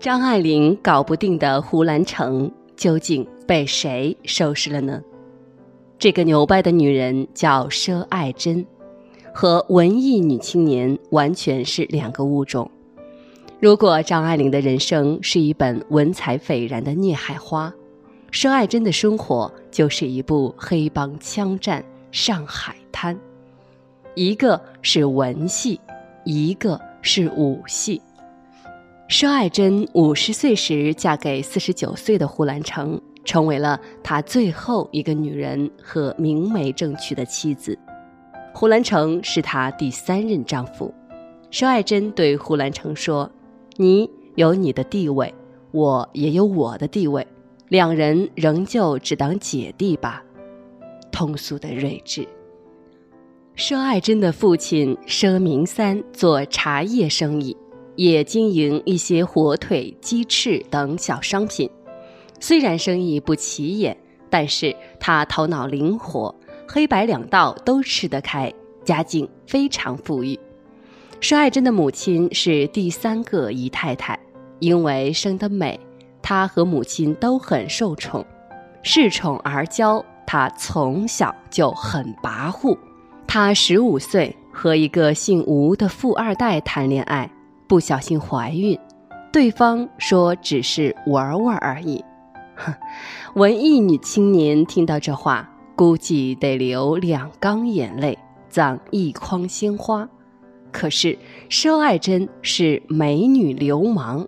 张爱玲搞不定的胡兰成究竟被谁收拾了呢？这个牛掰的女人叫佘爱珍，和文艺女青年完全是两个物种。如果张爱玲的人生是一本文采斐然的孽海花，佘爱珍的生活就是一部黑帮枪战上海滩。一个是文戏，一个是武戏。佘爱珍五十岁时嫁给四十九岁的胡兰成。成为了他最后一个女人和明媒正娶的妻子，胡兰成是他第三任丈夫。佘爱珍对胡兰成说：“你有你的地位，我也有我的地位，两人仍旧只当姐弟吧。”通俗的睿智。佘爱珍的父亲佘明三做茶叶生意，也经营一些火腿、鸡翅等小商品。虽然生意不起眼，但是他头脑灵活，黑白两道都吃得开，家境非常富裕。佘爱珍的母亲是第三个姨太太，因为生得美，她和母亲都很受宠，恃宠而骄。她从小就很跋扈。她十五岁和一个姓吴的富二代谈恋爱，不小心怀孕，对方说只是玩玩而已。哼，文艺女青年听到这话，估计得流两缸眼泪，葬一筐鲜花。可是佘爱珍是美女流氓，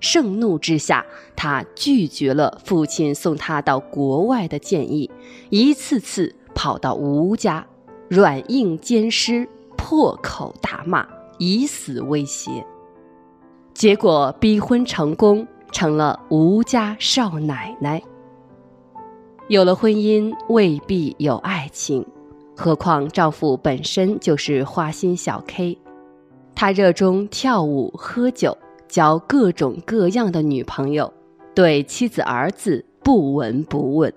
盛怒之下，她拒绝了父亲送她到国外的建议，一次次跑到吴家，软硬兼施，破口大骂，以死威胁。结果逼婚成功。成了吴家少奶奶。有了婚姻未必有爱情，何况丈夫本身就是花心小 K。他热衷跳舞、喝酒，交各种各样的女朋友，对妻子儿子不闻不问。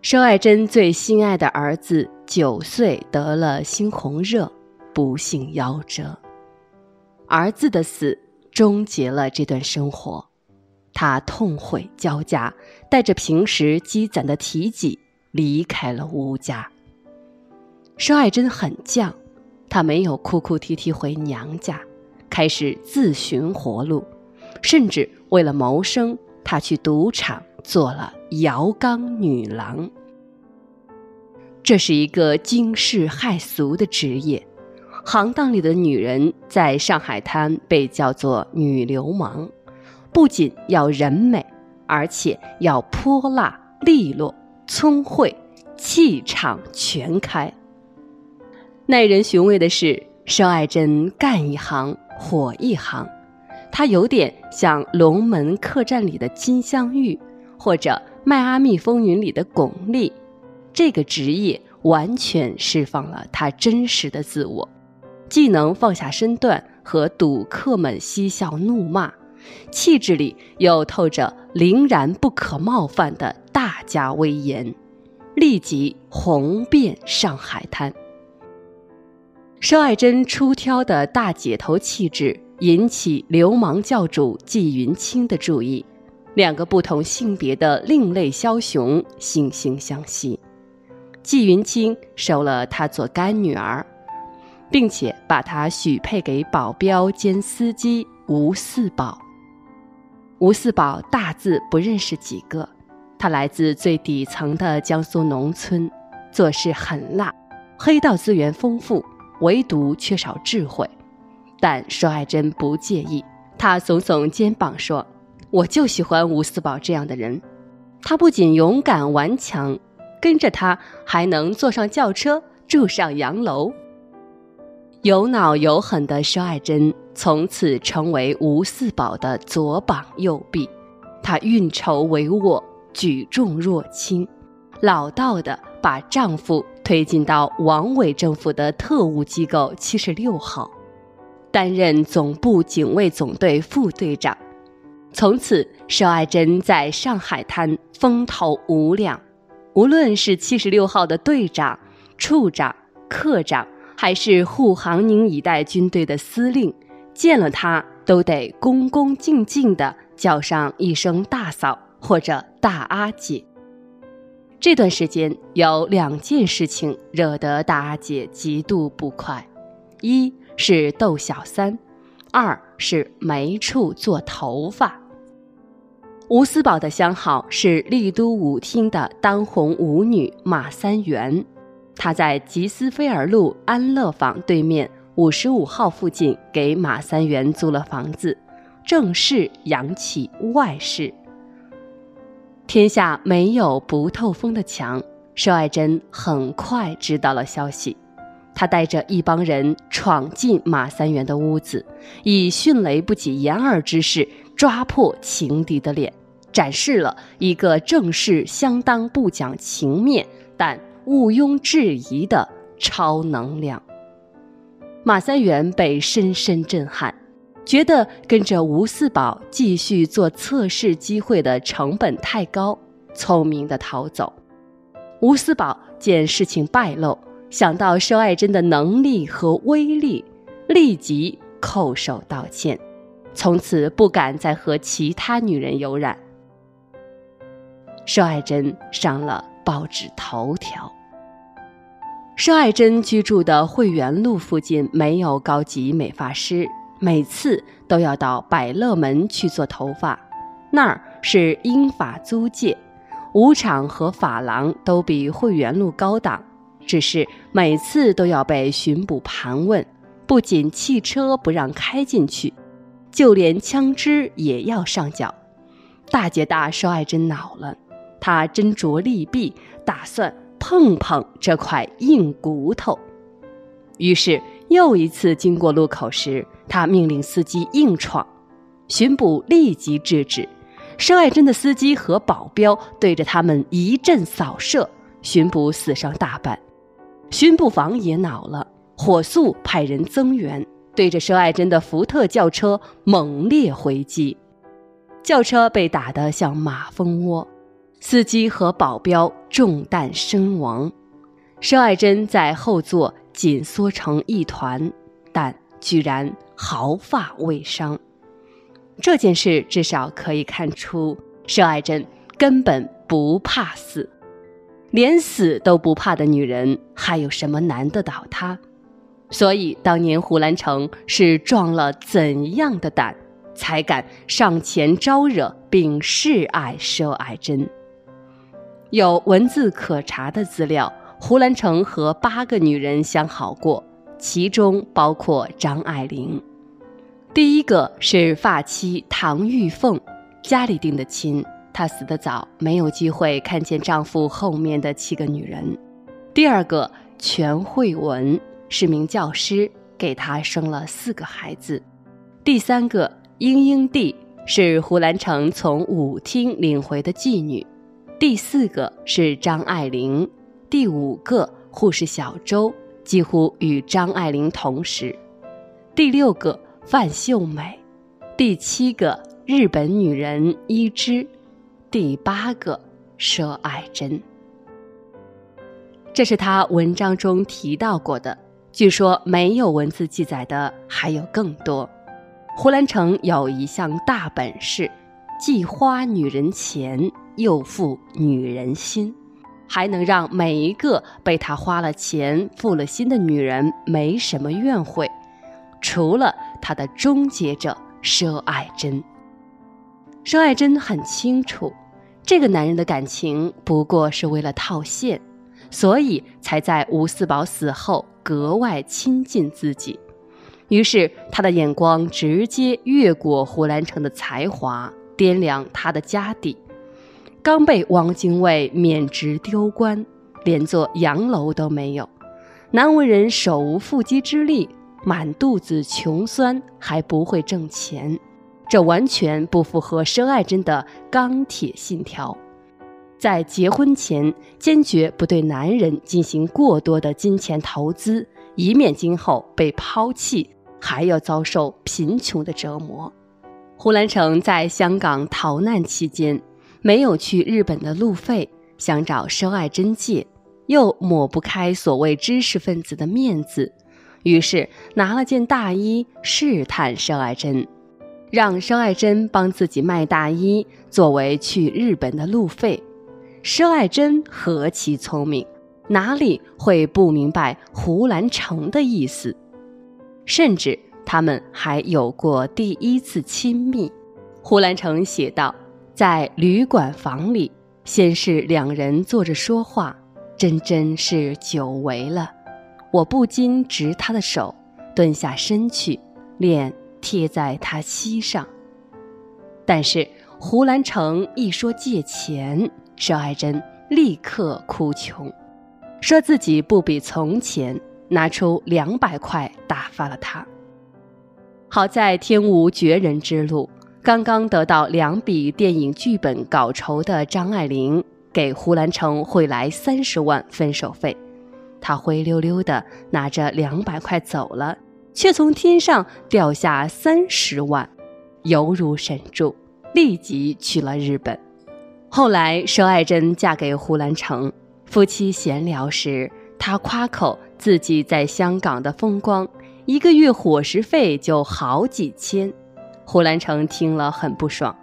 佘爱珍最心爱的儿子九岁得了猩红热，不幸夭折。儿子的死终结了这段生活。他痛悔交加，带着平时积攒的体己离开了吴家。佘爱珍很犟，她没有哭哭啼啼回娘家，开始自寻活路，甚至为了谋生，她去赌场做了摇缸女郎。这是一个惊世骇俗的职业，行当里的女人在上海滩被叫做女流氓。不仅要人美，而且要泼辣、利落、聪慧，气场全开。耐人寻味的是，佘爱珍干一行火一行，她有点像《龙门客栈》里的金镶玉，或者《迈阿密风云》里的巩俐。这个职业完全释放了她真实的自我，既能放下身段和赌客们嬉笑怒骂。气质里又透着凛然不可冒犯的大家威严，立即红遍上海滩。佘爱珍出挑的大姐头气质引起流氓教主纪云清的注意，两个不同性别的另类枭雄惺惺相惜。纪云清收了她做干女儿，并且把她许配给保镖兼司机吴四宝。吴四宝大字不认识几个，他来自最底层的江苏农村，做事狠辣，黑道资源丰富，唯独缺少智慧。但佘爱珍不介意，她耸耸肩膀说：“我就喜欢吴四宝这样的人，他不仅勇敢顽强，跟着他还能坐上轿车，住上洋楼。”有脑有狠的佘爱珍从此成为吴四宝的左膀右臂，她运筹帷幄，举重若轻，老道的把丈夫推进到王伟政府的特务机构七十六号，担任总部警卫总队副队长。从此，佘爱珍在上海滩风头无两，无论是七十六号的队长、处长、科长。还是护航宁一带军队的司令，见了他都得恭恭敬敬地叫上一声大嫂或者大阿姐。这段时间有两件事情惹得大阿姐极度不快：一是逗小三，二是没处做头发。吴思宝的相好是丽都舞厅的当红舞女马三元，他在吉斯菲尔路安乐坊对面五十五号附近给马三元租了房子，正式扬起外室。天下没有不透风的墙，佘爱珍很快知道了消息，她带着一帮人闯进马三元的屋子，以迅雷不及掩耳之势抓破情敌的脸。展示了一个正式、相当不讲情面，但毋庸置疑的超能量。马三元被深深震撼，觉得跟着吴四宝继续做测试机会的成本太高，聪明的逃走。吴四宝见事情败露，想到佘爱珍的能力和威力，立即叩首道歉，从此不敢再和其他女人有染。佘爱珍上了报纸头条。佘爱珍居住的汇源路附近没有高级美发师，每次都要到百乐门去做头发，那儿是英法租界，舞场和发廊都比汇源路高档，只是每次都要被巡捕盘问，不仅汽车不让开进去，就连枪支也要上缴。大姐大佘爱珍恼了。她斟酌利弊，打算碰碰这块硬骨头。于是又一次经过路口时，他命令司机硬闯，巡捕立即制止。佘爱珍的司机和保镖对着他们一阵扫射，巡捕死伤大半。巡捕房也恼了，火速派人增援，对着佘爱珍的福特轿车猛烈回击，轿车被打得像马蜂窝。司机和保镖中弹身亡，佘爱珍在后座紧缩成一团，但居然毫发未伤。这件事至少可以看出，佘爱珍根本不怕死，连死都不怕的女人，还有什么难得倒她？所以当年胡兰成是壮了怎样的胆，才敢上前招惹并示爱佘爱珍？有文字可查的资料，胡兰成和八个女人相好过，其中包括张爱玲。第一个是发妻唐玉凤，家里定的亲，她死得早，没有机会看见丈夫后面的七个女人。第二个全慧文是名教师，给她生了四个孩子。第三个英英娣是胡兰成从舞厅领回的妓女。第四个是张爱玲，第五个护士小周几乎与张爱玲同时，第六个范秀美，第七个日本女人伊织，第八个佘爱珍。这是他文章中提到过的，据说没有文字记载的还有更多。胡兰成有一项大本事，既花女人钱。又负女人心，还能让每一个被他花了钱、负了心的女人没什么怨悔，除了他的终结者佘爱珍。佘爱珍很清楚，这个男人的感情不过是为了套现，所以才在吴四宝死后格外亲近自己。于是他的眼光直接越过胡兰成的才华，掂量他的家底。刚被汪精卫免职丢官，连座洋楼都没有，难为人手无缚鸡之力，满肚子穷酸，还不会挣钱，这完全不符合申爱珍的钢铁信条。在结婚前，坚决不对男人进行过多的金钱投资，以免今后被抛弃，还要遭受贫穷的折磨。胡兰成在香港逃难期间。没有去日本的路费，想找佘爱珍借，又抹不开所谓知识分子的面子，于是拿了件大衣试探佘爱珍。让佘爱珍帮自己卖大衣，作为去日本的路费。佘爱珍何其聪明，哪里会不明白胡兰成的意思？甚至他们还有过第一次亲密。胡兰成写道：“在旅馆房里，先是两人坐着说话，真真是久违了。我不禁执他的手，蹲下身去，脸贴在他膝上。但是胡兰成一说借钱，佘爱珍立刻哭穷，说自己不比从前，拿出两百块打发了他。好在天无绝人之路，刚刚得到两笔电影剧本稿酬的张爱玲给胡兰成汇来三十万分手费，他灰溜溜的拿着两百块走了，却从天上掉下三十万，犹如神助，立即去了日本。后来，佘爱珍嫁给胡兰成，夫妻闲聊时，她夸口自己在香港的风光，一个月伙食费就好几千。胡兰成听了很不爽：“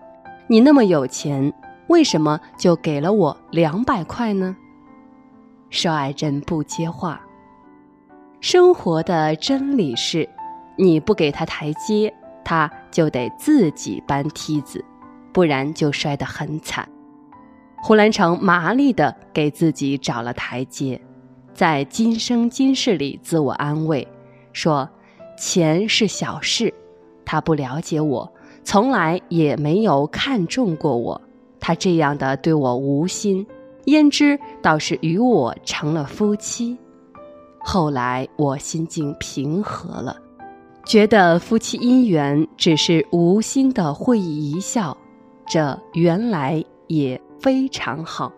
你那么有钱，为什么就给了我两百块呢？”邵爱珍不接话。生活的真理是，你不给他台阶，他就得自己搬梯子，不然就摔得很惨。胡兰成麻利地给自己找了台阶，在今生今世里自我安慰，说：“钱是小事，他不了解我，从来也没有看中过我。他这样的对我无心，焉知倒是与我成了夫妻？后来我心境平和了，觉得夫妻姻缘只是无心的会意一笑，这原来也。”非常好，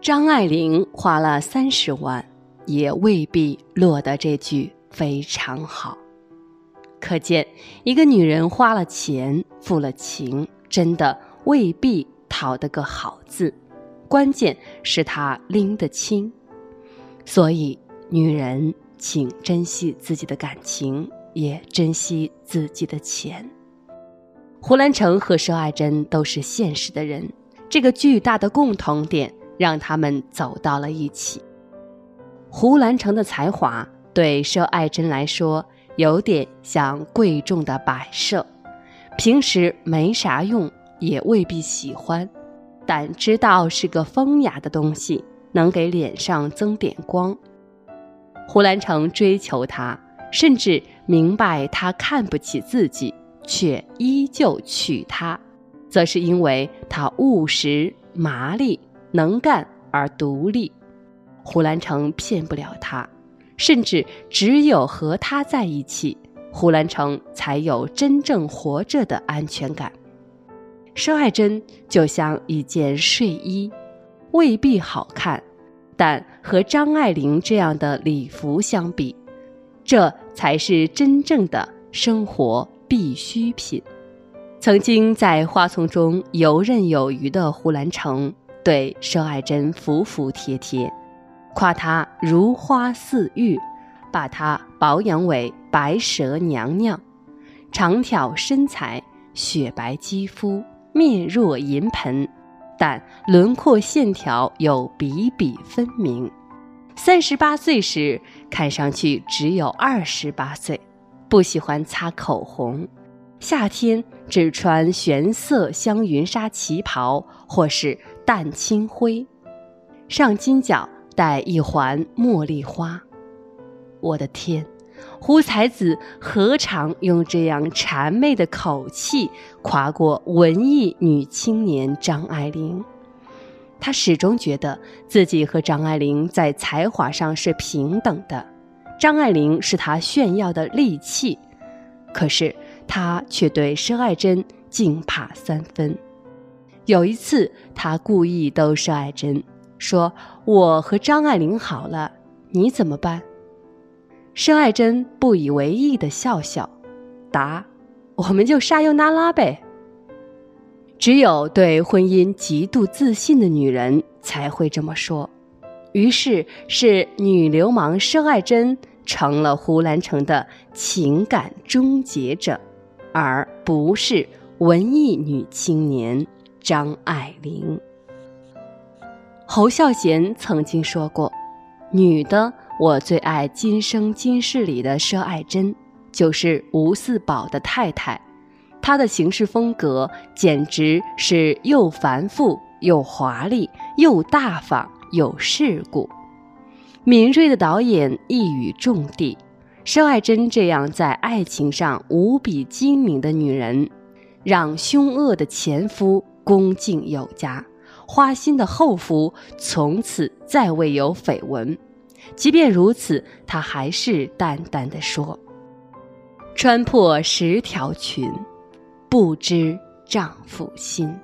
张爱玲花了三十万，也未必落得这句非常好。可见，一个女人花了钱，付了情，真的未必讨得个好字。关键是她拎得清。所以，女人请珍惜自己的感情，也珍惜自己的钱。胡兰成和佘爱珍都是现实的人。这个巨大的共同点让他们走到了一起。胡兰成的才华对佘爱珍来说有点像贵重的摆设，平时没啥用，也未必喜欢，但知道是个风雅的东西，能给脸上增点光。胡兰成追求她，甚至明白她看不起自己，却依旧娶她。则是因为她务实、麻利、能干而独立，胡兰成骗不了他，甚至只有和他在一起，胡兰成才有真正活着的安全感。佘爱珍就像一件睡衣，未必好看，但和张爱玲这样的礼服相比，这才是真正的生活必需品。曾经在花丛中游刃有余的胡兰成对佘爱珍服服帖帖，夸她如花似玉，把她保养为白蛇娘娘，长挑身材，雪白肌肤，面若银盆，但轮廓线条又比比分明。三十八岁时看上去只有二十八岁，不喜欢擦口红。夏天只穿玄色香云纱旗袍，或是淡青灰，上金角戴一环茉莉花。我的天，胡才子何尝用这样谄媚的口气夸过文艺女青年张爱玲？他始终觉得自己和张爱玲在才华上是平等的，张爱玲是他炫耀的利器。可是。他却对佘爱珍敬怕三分。有一次，他故意逗佘爱珍说：“我和张爱玲好了，你怎么办？”申爱珍不以为意的笑笑，答：“我们就沙尤那拉呗。”只有对婚姻极度自信的女人才会这么说。于是，是女流氓申爱珍成了胡兰成的情感终结者。而不是文艺女青年张爱玲。侯孝贤曾经说过：“女的，我最爱《今生今世》里的佘爱珍，就是吴四宝的太太。她的行事风格简直是又繁复又华丽，又大方又世故。敏锐的导演一语中的，佘爱珍这样在爱情上无比精明的女人，让凶恶的前夫恭敬有加。”花心的后夫从此再未有绯闻，即便如此，她还是淡淡的说：“穿破十条裙，不知丈夫心。”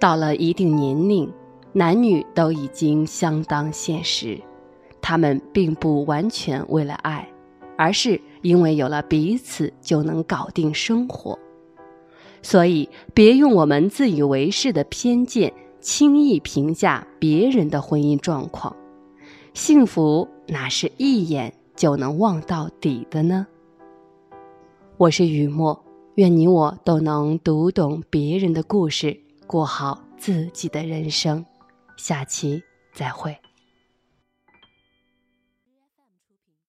到了一定年龄，男女都已经相当现实，他们并不完全为了爱，而是因为有了彼此就能搞定生活。所以，别用我们自以为是的偏见轻易评价别人的婚姻状况。幸福哪是一眼就能望到底的呢？我是雨墨，愿你我都能读懂别人的故事，过好自己的人生。下期再会。